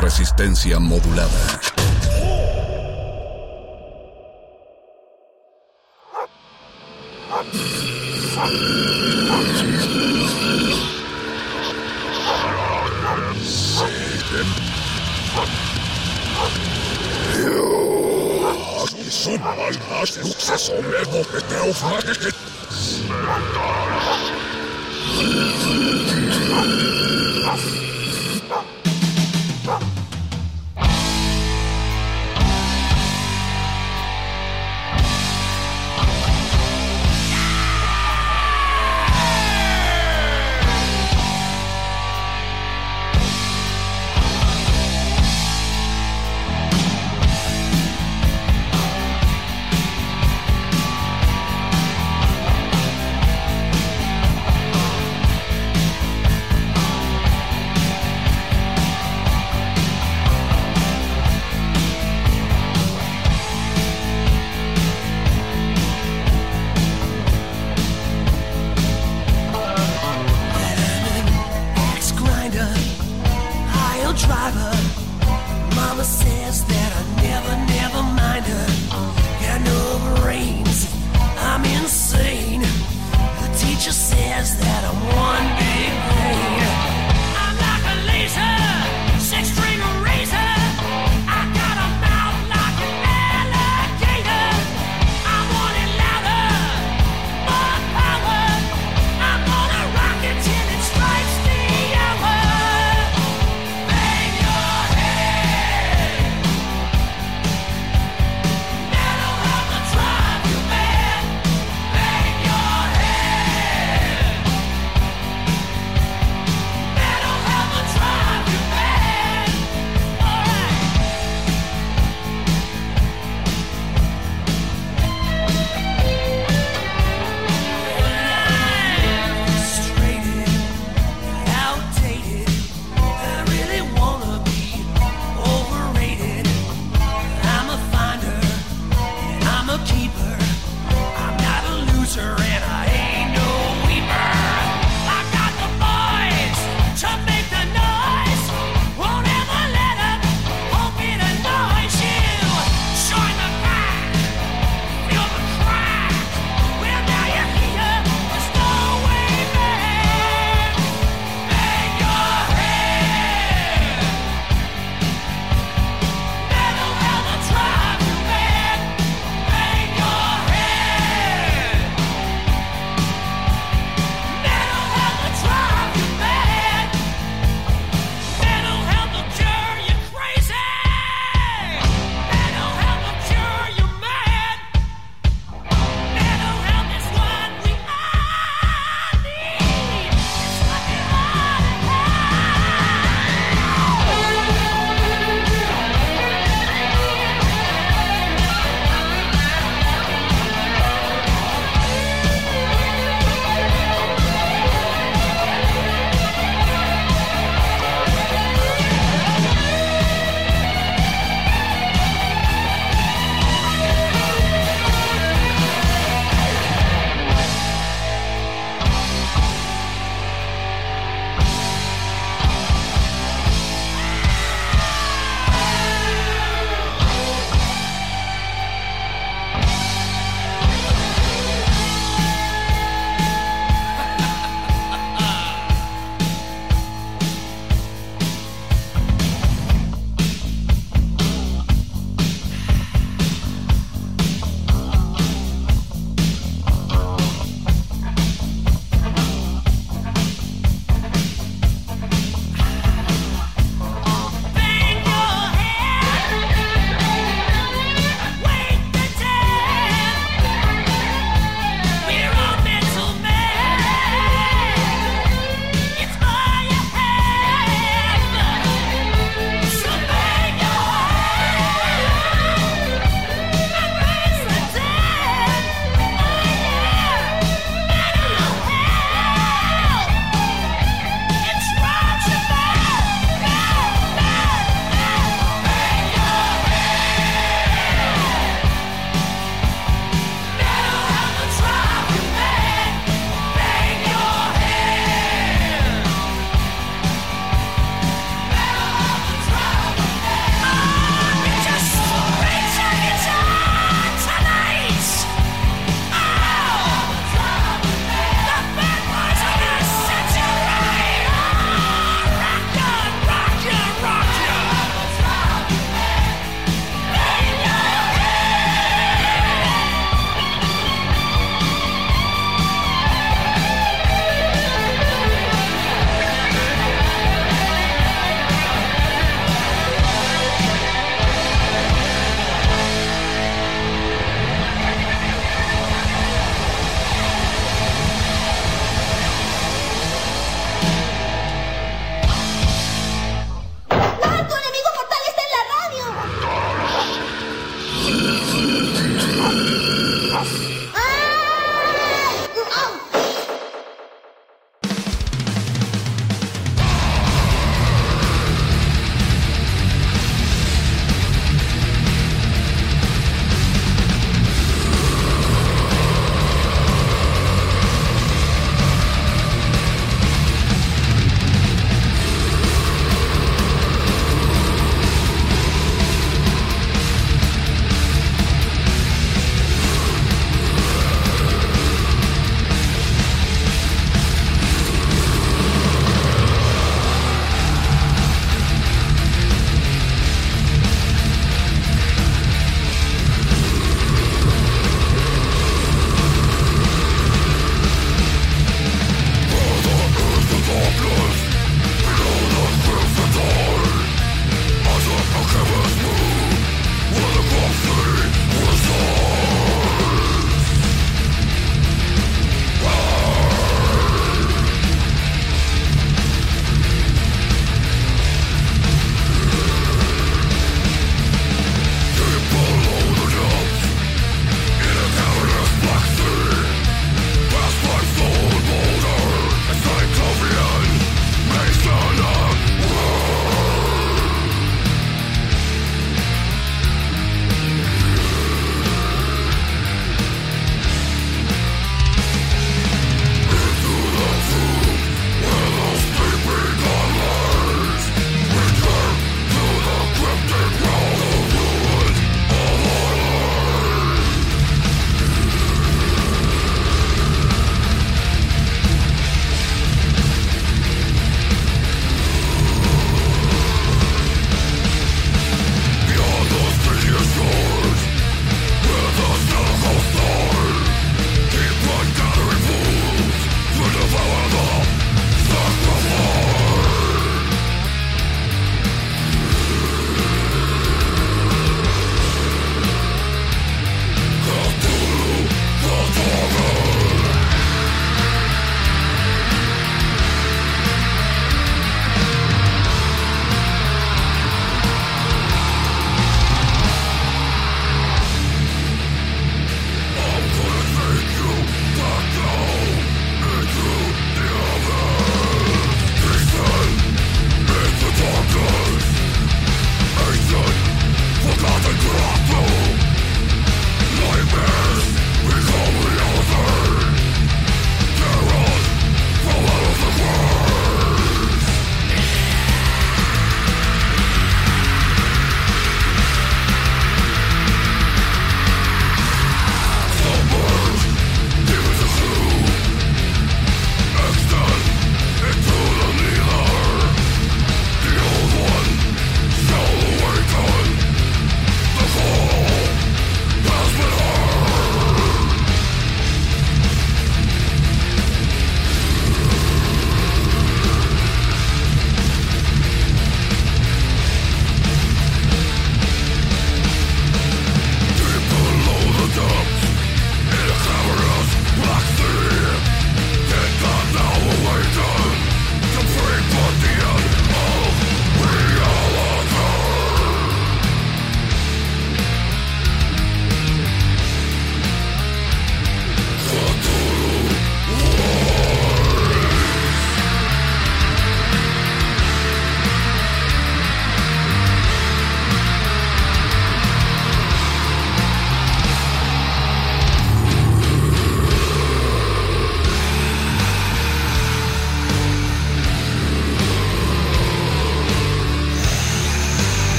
Resistencia modulada.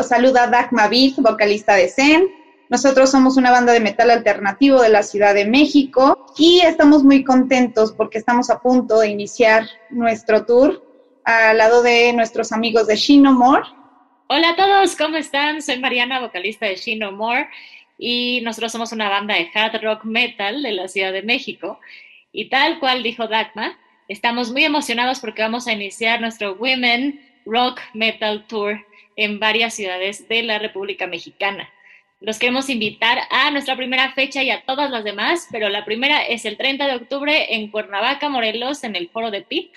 Los saluda Dagma vocalista de Zen. Nosotros somos una banda de metal alternativo de la Ciudad de México y estamos muy contentos porque estamos a punto de iniciar nuestro tour al lado de nuestros amigos de Shino More. Hola a todos, ¿cómo están? Soy Mariana, vocalista de Shino More y nosotros somos una banda de hard rock metal de la Ciudad de México. Y tal cual dijo Dagma, estamos muy emocionados porque vamos a iniciar nuestro Women Rock Metal Tour en varias ciudades de la República Mexicana. Los queremos invitar a nuestra primera fecha y a todas las demás, pero la primera es el 30 de octubre en Cuernavaca, Morelos, en el foro de PIT.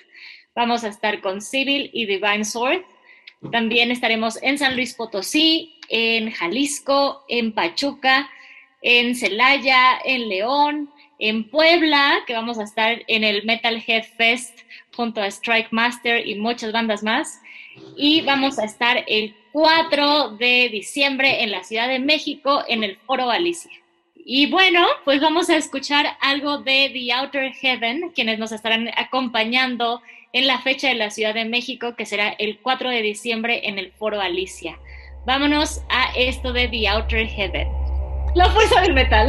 Vamos a estar con Civil y Divine Sword. También estaremos en San Luis Potosí, en Jalisco, en Pachuca, en Celaya, en León, en Puebla, que vamos a estar en el Metal Head Fest junto a Strike Master y muchas bandas más y vamos a estar el 4 de diciembre en la Ciudad de México en el Foro Alicia. Y bueno, pues vamos a escuchar algo de The Outer Heaven, quienes nos estarán acompañando en la fecha de la Ciudad de México, que será el 4 de diciembre en el Foro Alicia. Vámonos a esto de The Outer Heaven. La fuerza del metal.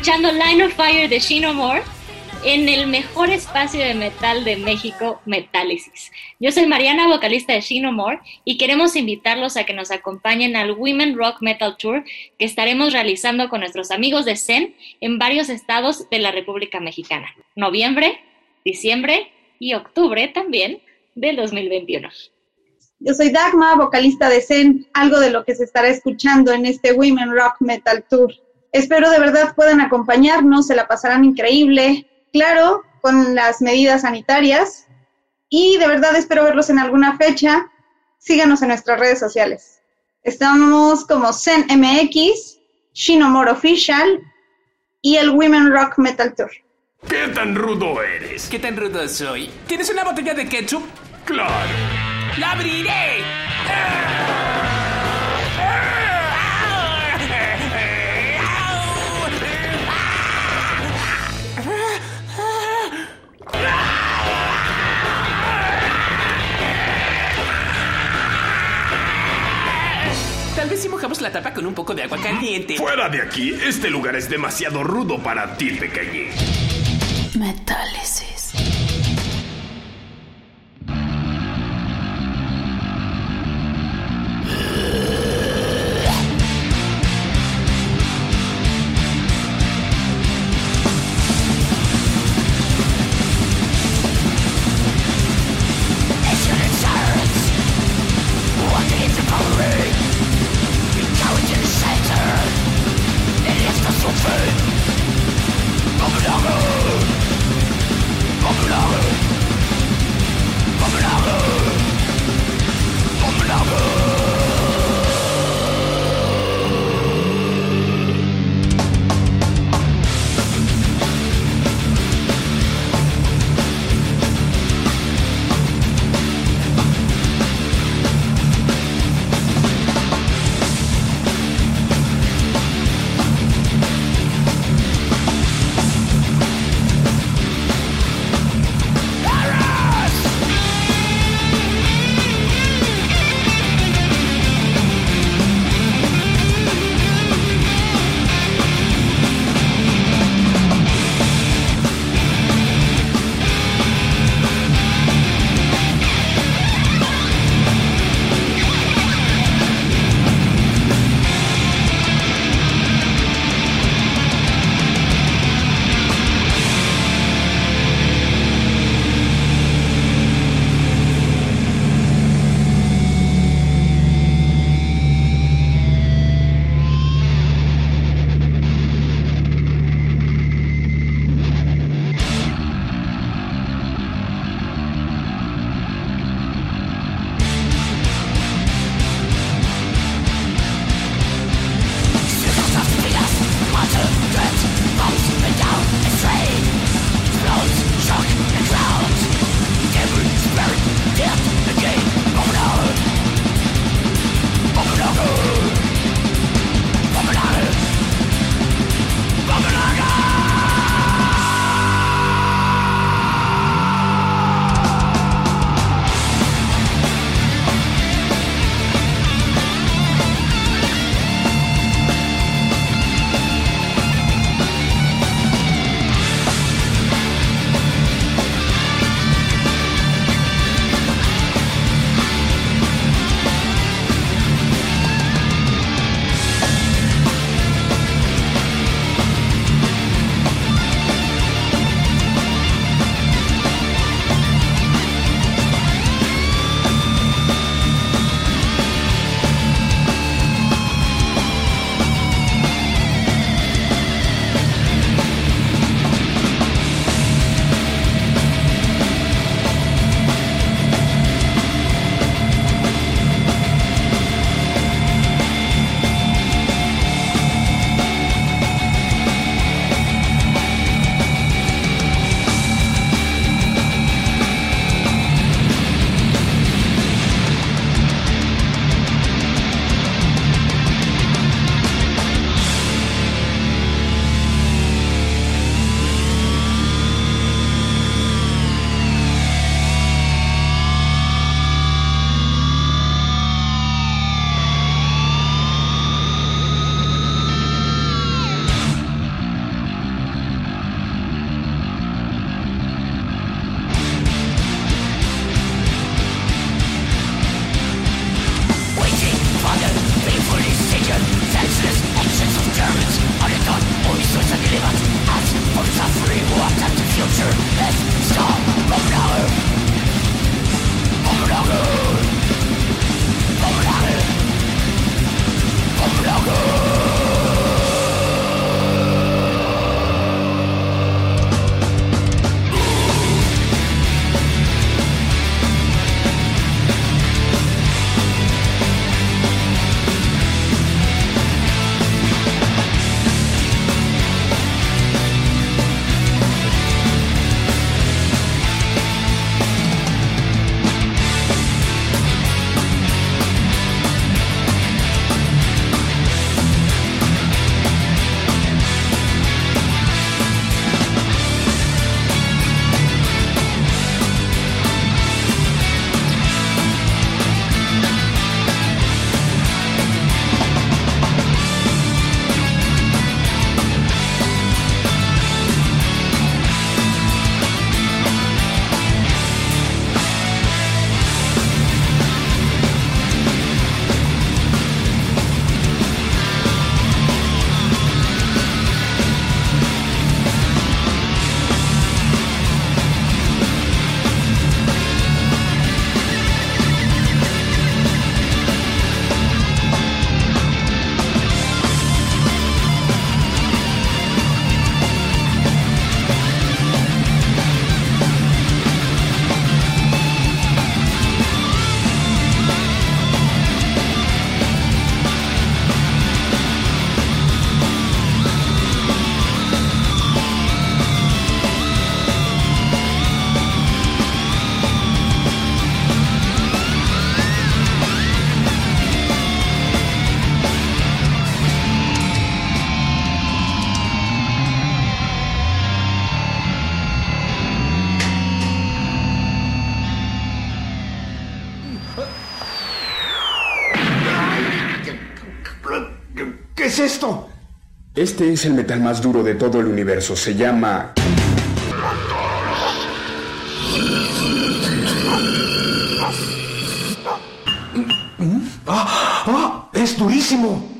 escuchando Line of Fire de Shino Moore en el mejor espacio de metal de México, Metálisis. Yo soy Mariana, vocalista de Shino Moore, y queremos invitarlos a que nos acompañen al Women Rock Metal Tour que estaremos realizando con nuestros amigos de CEN en varios estados de la República Mexicana. Noviembre, diciembre y octubre también del 2021. Yo soy Dagma, vocalista de Zen, algo de lo que se estará escuchando en este Women Rock Metal Tour. Espero de verdad puedan acompañarnos, se la pasarán increíble, claro, con las medidas sanitarias. Y de verdad espero verlos en alguna fecha. Síganos en nuestras redes sociales. Estamos como Zen MX, Shinomore Official y el Women Rock Metal Tour. ¿Qué tan rudo eres? ¿Qué tan rudo soy? ¿Tienes una botella de ketchup? Claro. ¡La abriré! Tal si mojamos la tapa con un poco de agua caliente. Fuera de aquí, este lugar es demasiado rudo para ti, pequeñín. Metálisis. Es esto? Este es el metal más duro de todo el universo. Se llama... ¡Ah! ¡Ah! ¡Es durísimo!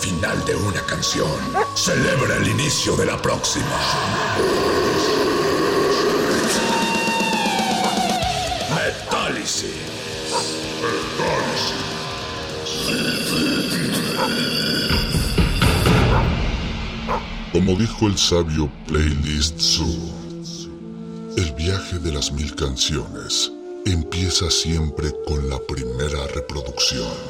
final de una canción celebra el inicio de la próxima. Como dijo el sabio Playlist Zoo, el viaje de las mil canciones empieza siempre con la primera reproducción.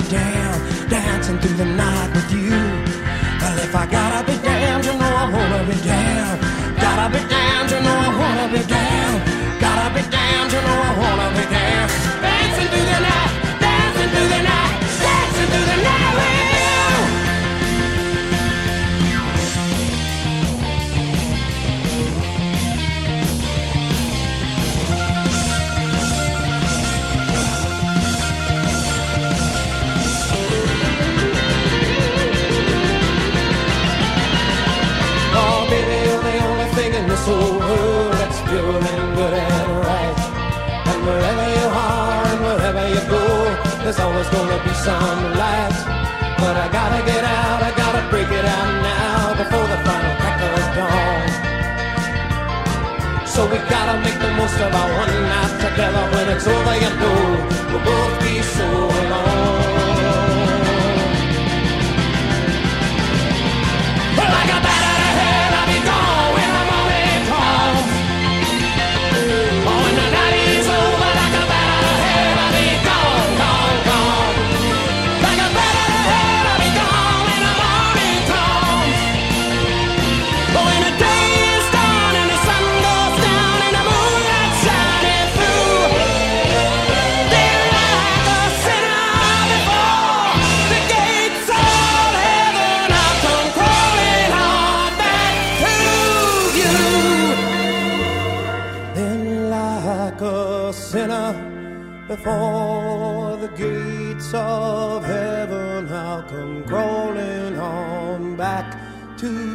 down, dancing through the night with you. was gonna be some light. But I gotta get out, I gotta break it out now before the final crack of dawn. So we gotta make the most of our one night together. When it's over, you know we'll both be so alone. For the gates of heaven. I'll come crawling on back to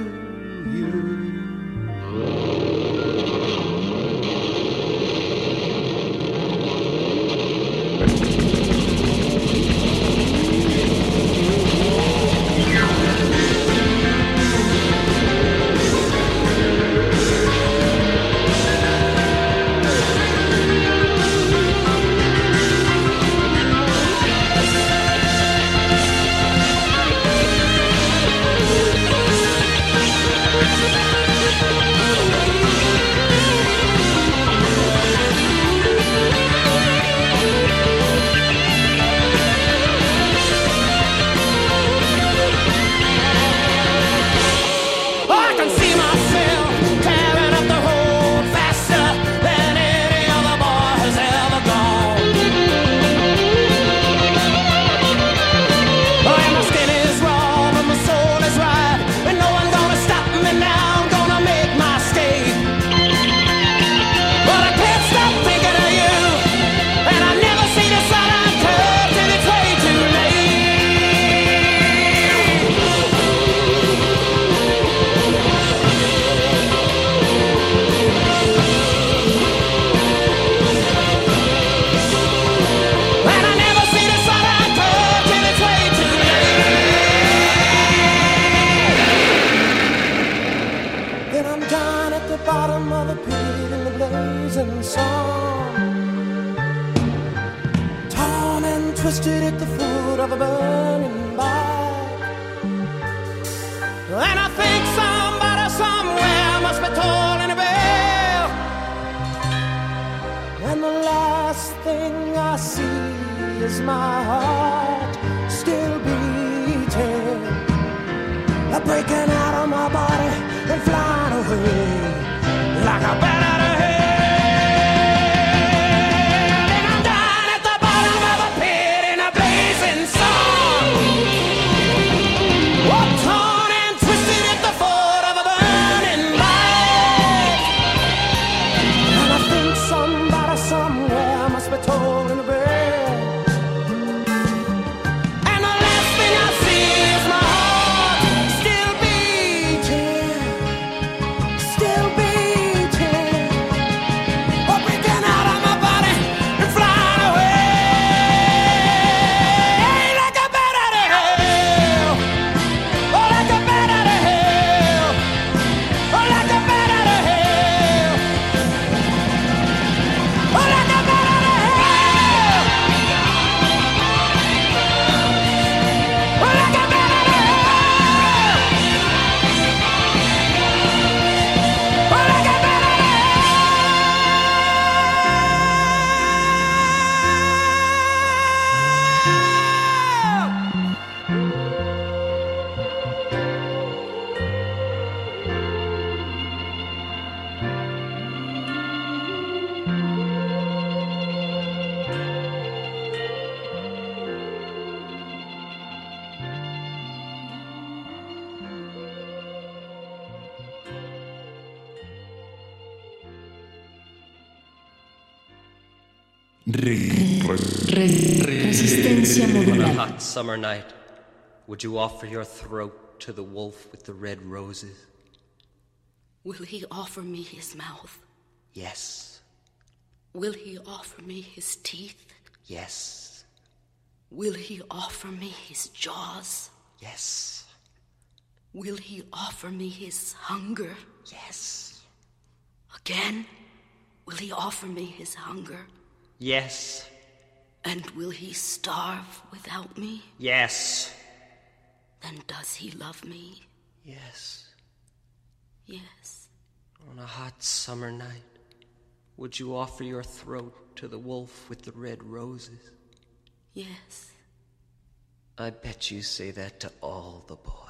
summer night, would you offer your throat to the wolf with the red roses? Will he offer me his mouth? Yes. Will he offer me his teeth? Yes. Will he offer me his jaws? Yes. Will he offer me his hunger? Yes. Again? Will he offer me his hunger? Yes. And will he starve without me? Yes. Then does he love me? Yes. Yes. On a hot summer night, would you offer your throat to the wolf with the red roses? Yes. I bet you say that to all the boys.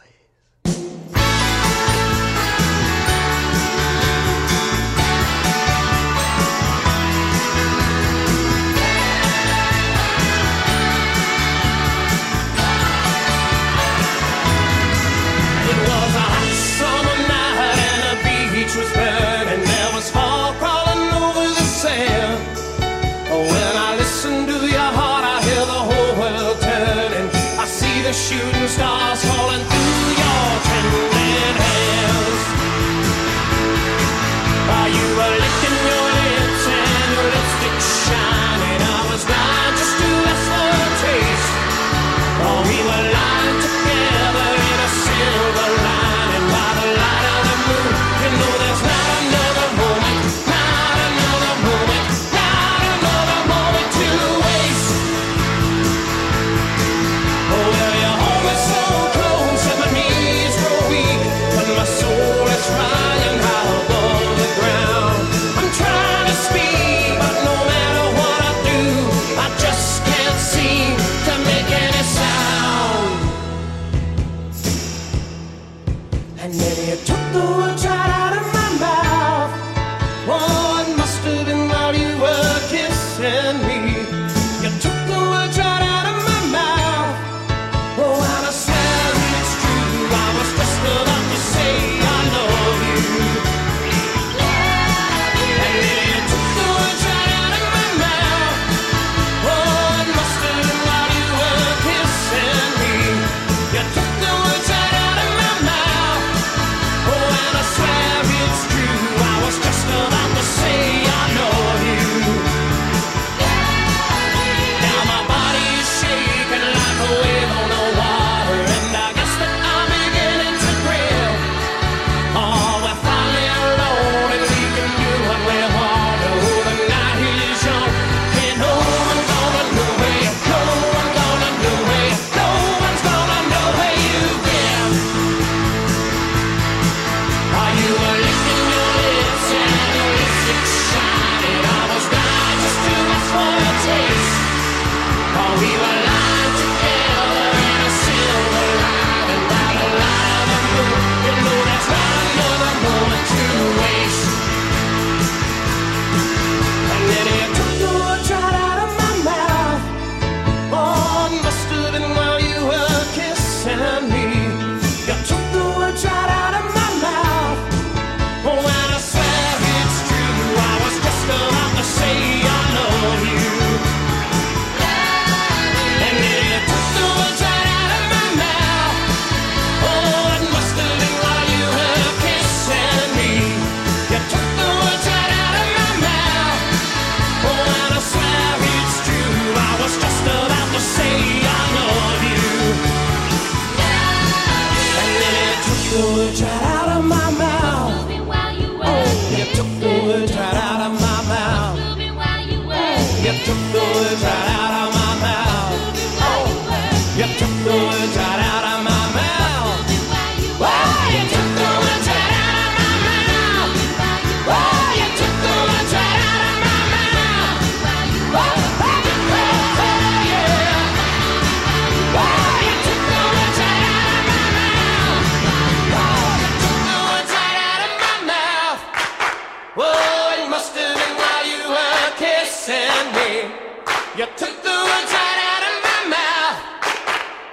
You took the words right out of my mouth.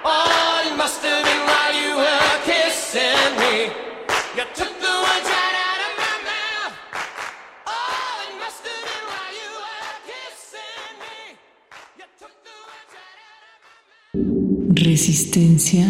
Oh, it must have been while you were kissing me. You took the words right out of my mouth. Oh, it must have been while you were kissing me. Resistencia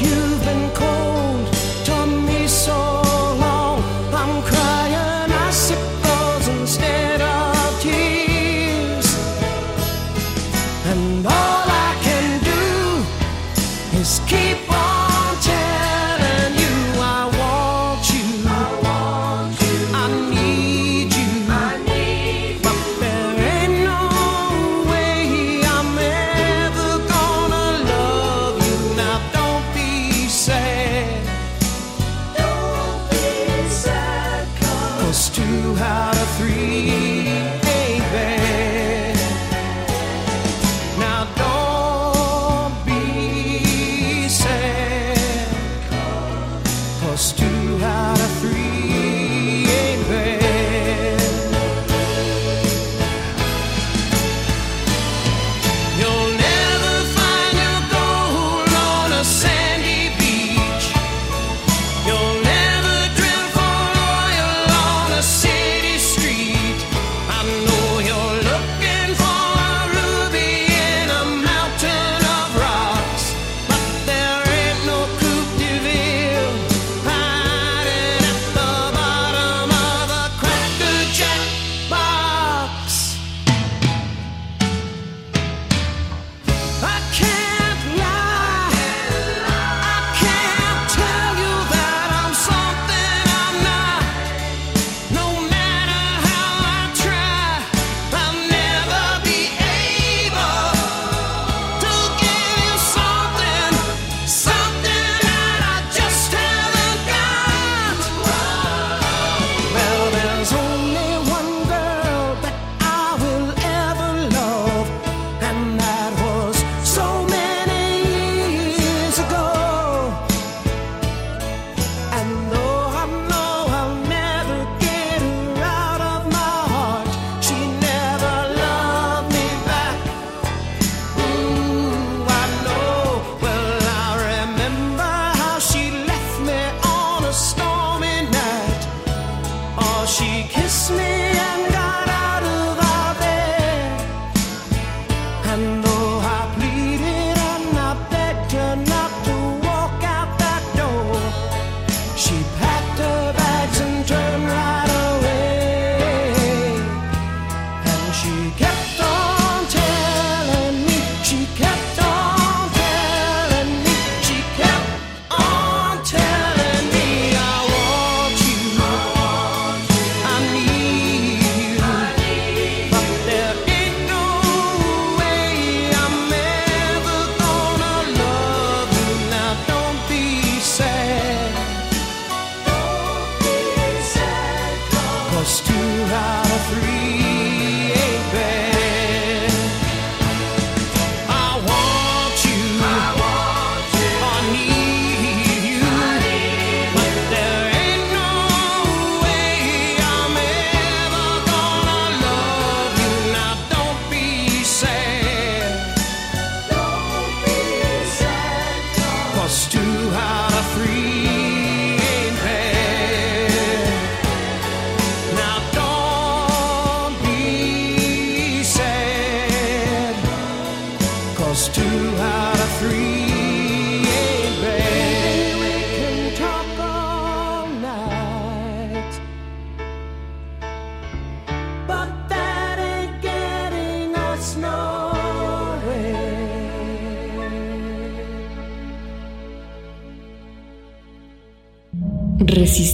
you've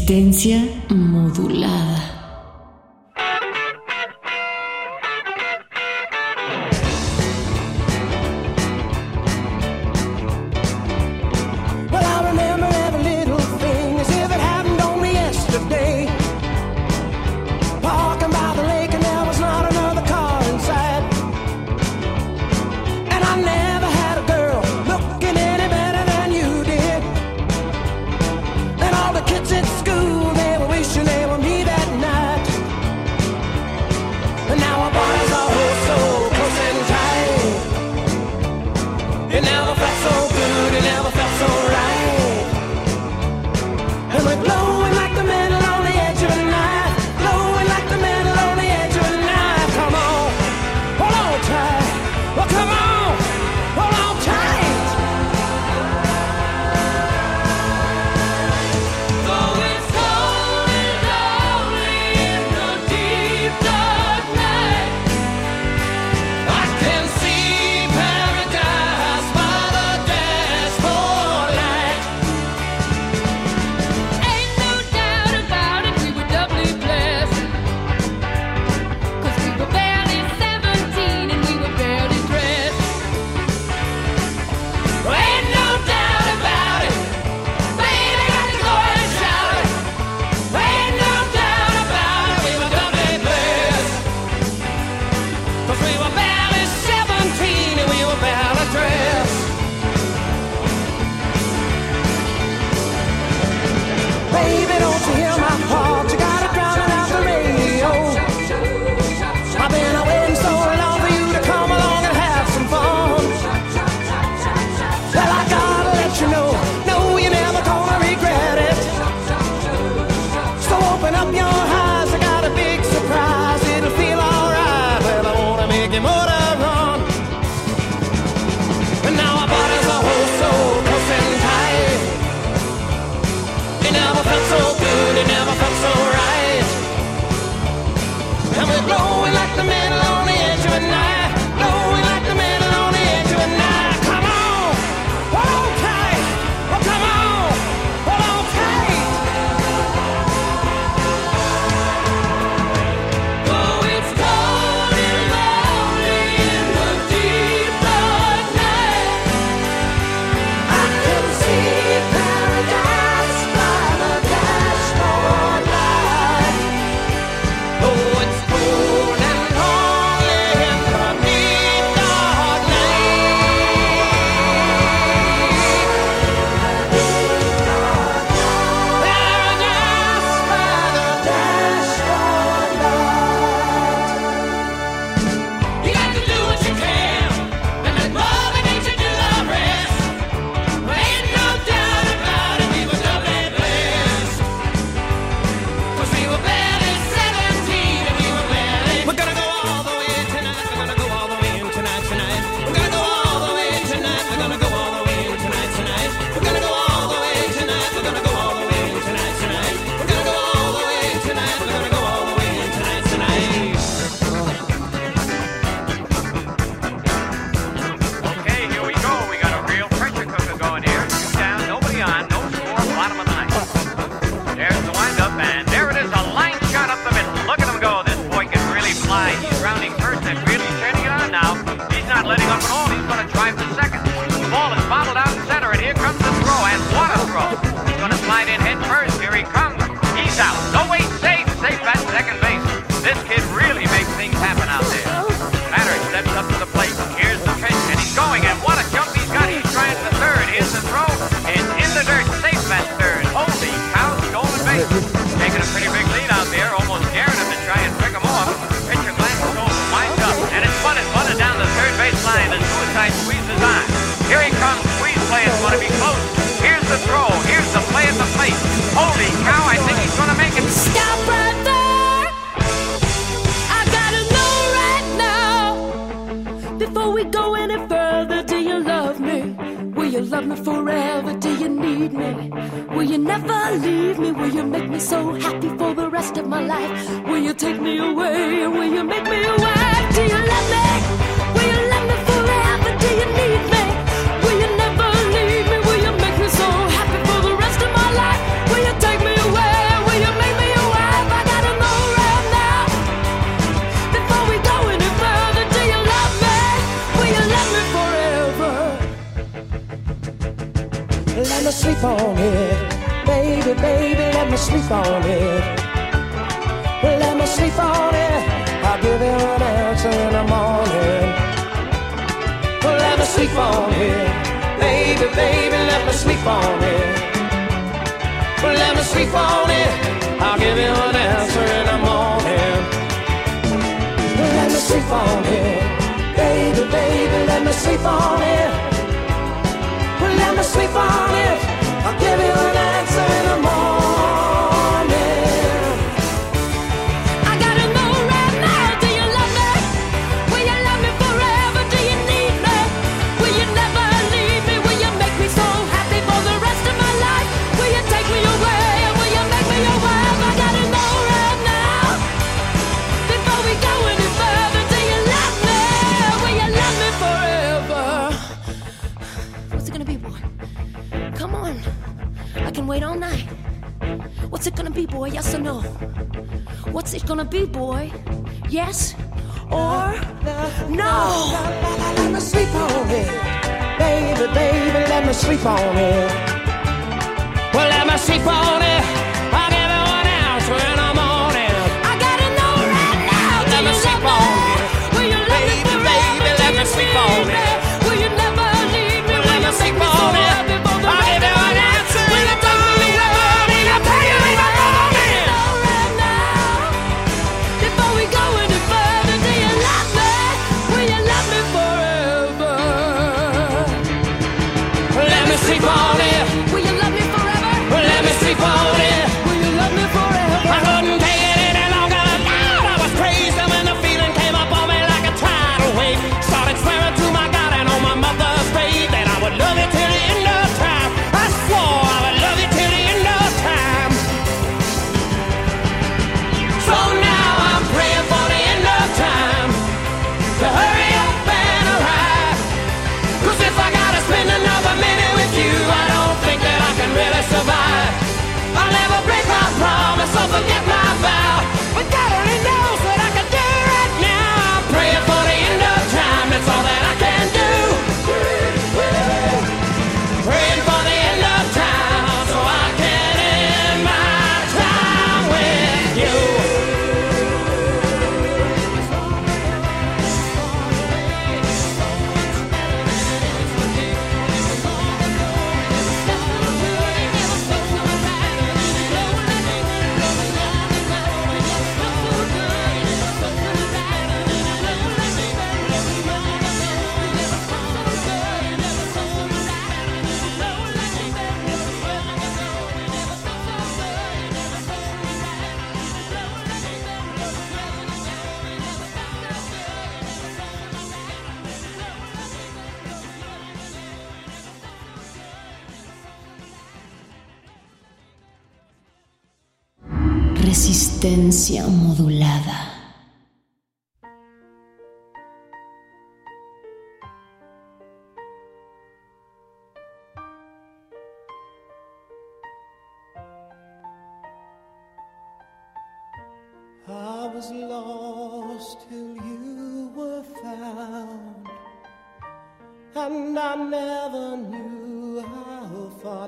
Resistencia modulada.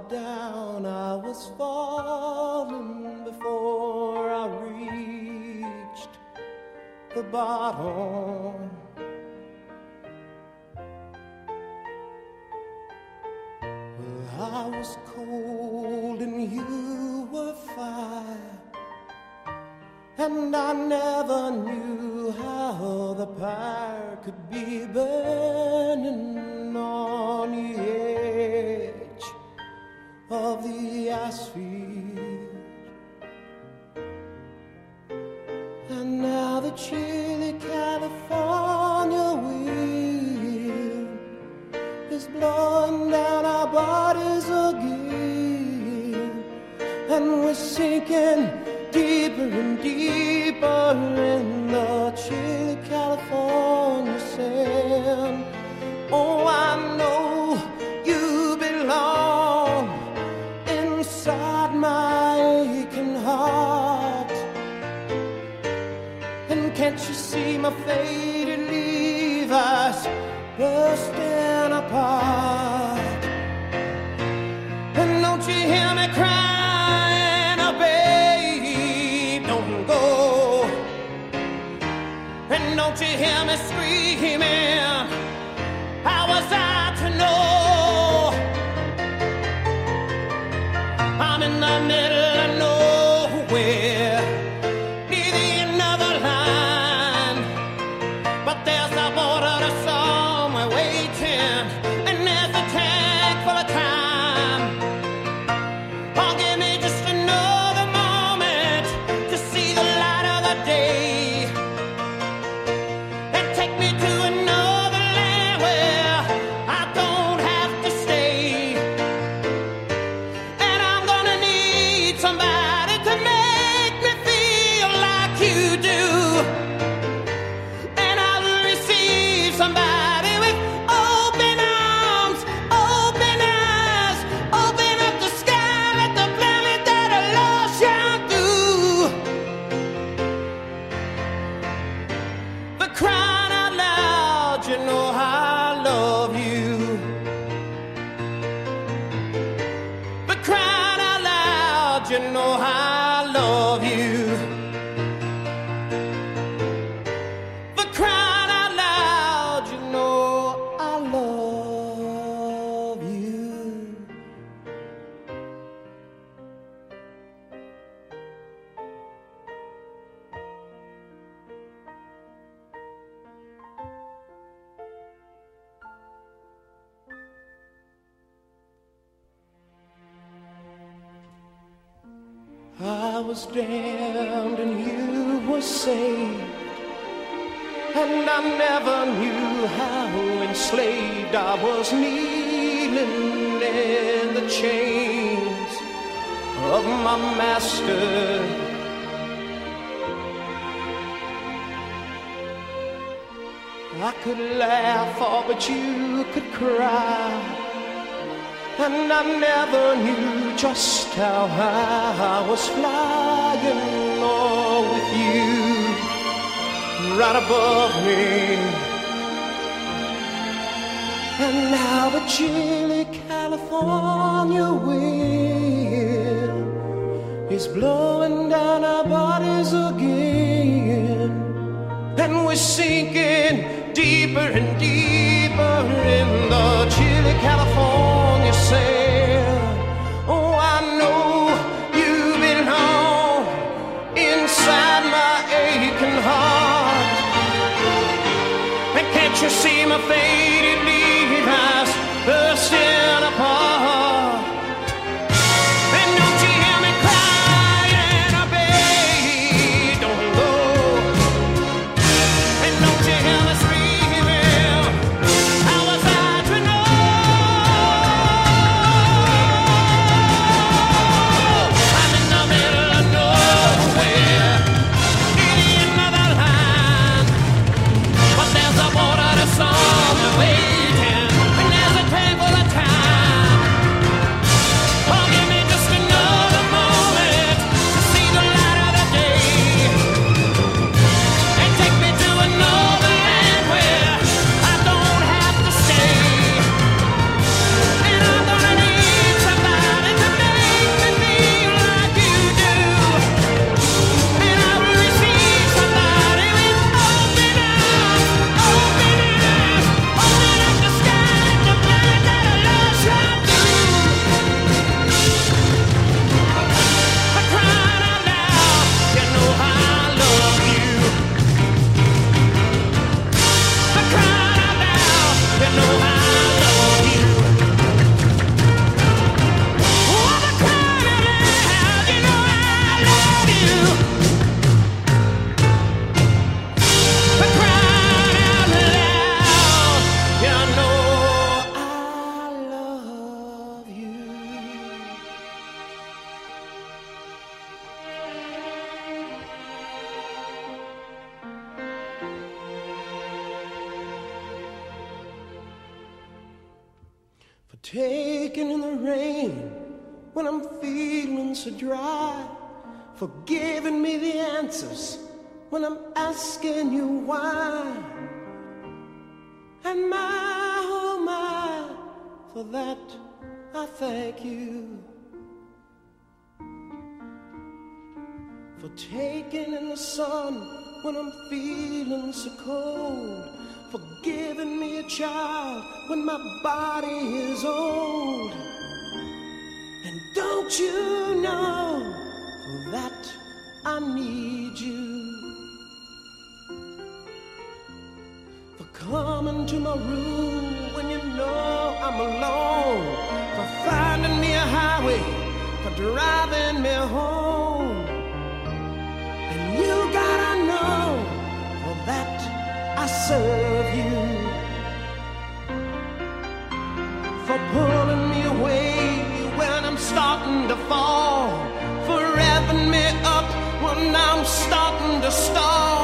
down I was falling before I reached the bottom. Well, I was cold and you were fire, and I never knew how the fire could be burning on you of the asphalt. And now the chilly California wind is blowing down our bodies again, and we're sinking deeper and deeper in the chilly California sand. Oh, I know you belong my aching heart. And can't you see my faded us bursting apart? And don't you hear me crying, oh babe, don't go. And don't you hear me scream? When I'm asking you why. And my, oh my, for that I thank you. For taking in the sun when I'm feeling so cold. For giving me a child when my body is old. And don't you know that I need you? For coming to my room when you know I'm alone. For finding me a highway. For driving me home. And you gotta know for that I serve you. For pulling me away when I'm starting to fall. For revving me up when I'm starting to stall.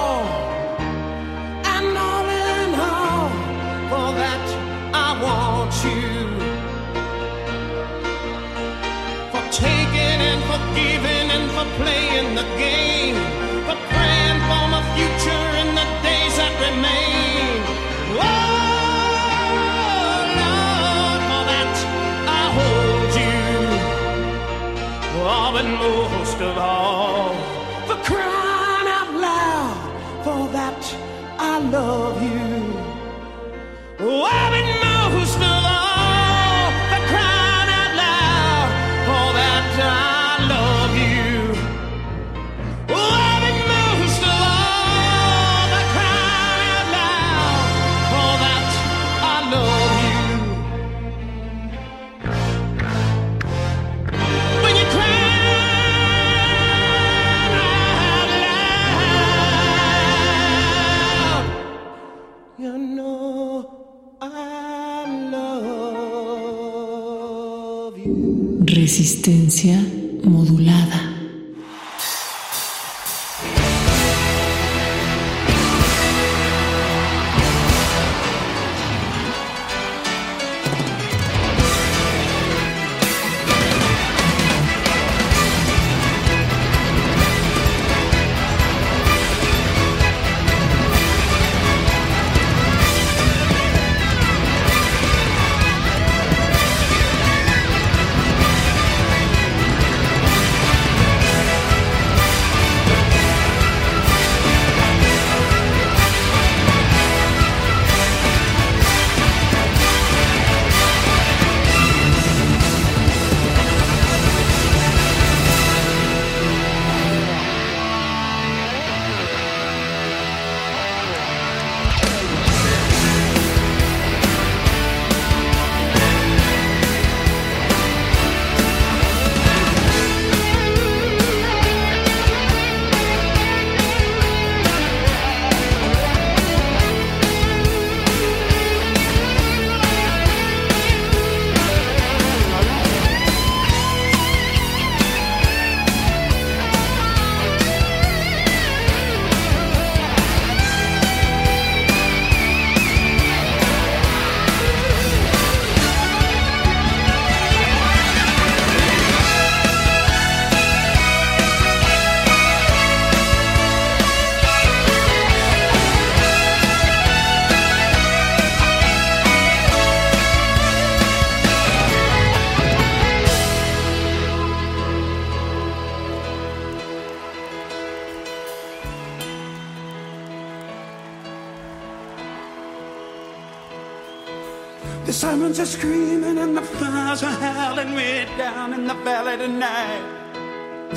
Playing the game. For praying for my future in the days that remain. Oh, Lord, for that I hold you. Oh, but most of all, for crying out loud, for that I love Resistencia modulada.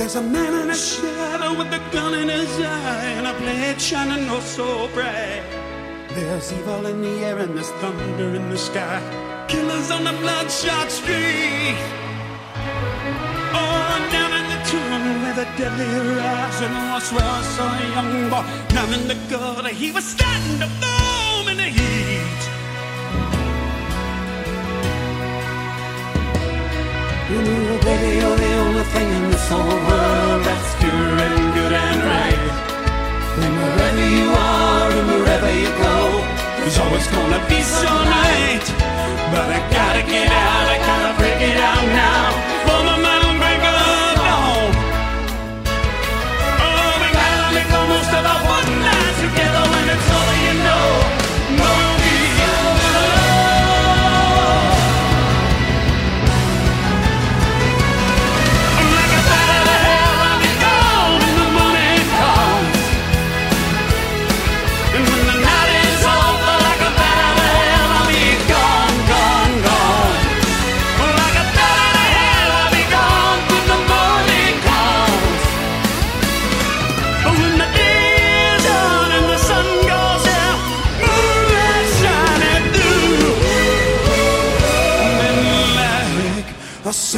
There's a man in a shadow with a gun in his eye and a blade shining oh so bright. There's evil in the air and there's thunder in the sky. Killers on the bloodshot street. Oh, down in the tomb where the deadly horizon was where I saw a young boy down in the gutter. He was starting to foam in the heat. You baby, oh, you're the single thing in this whole world that's pure and good and right. And wherever you are and wherever you go, there's always gonna be some night. But I gotta get out, I gotta break it out now. For my mind.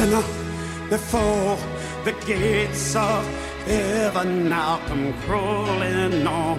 sinner before the gates of heaven. Now come crawling on.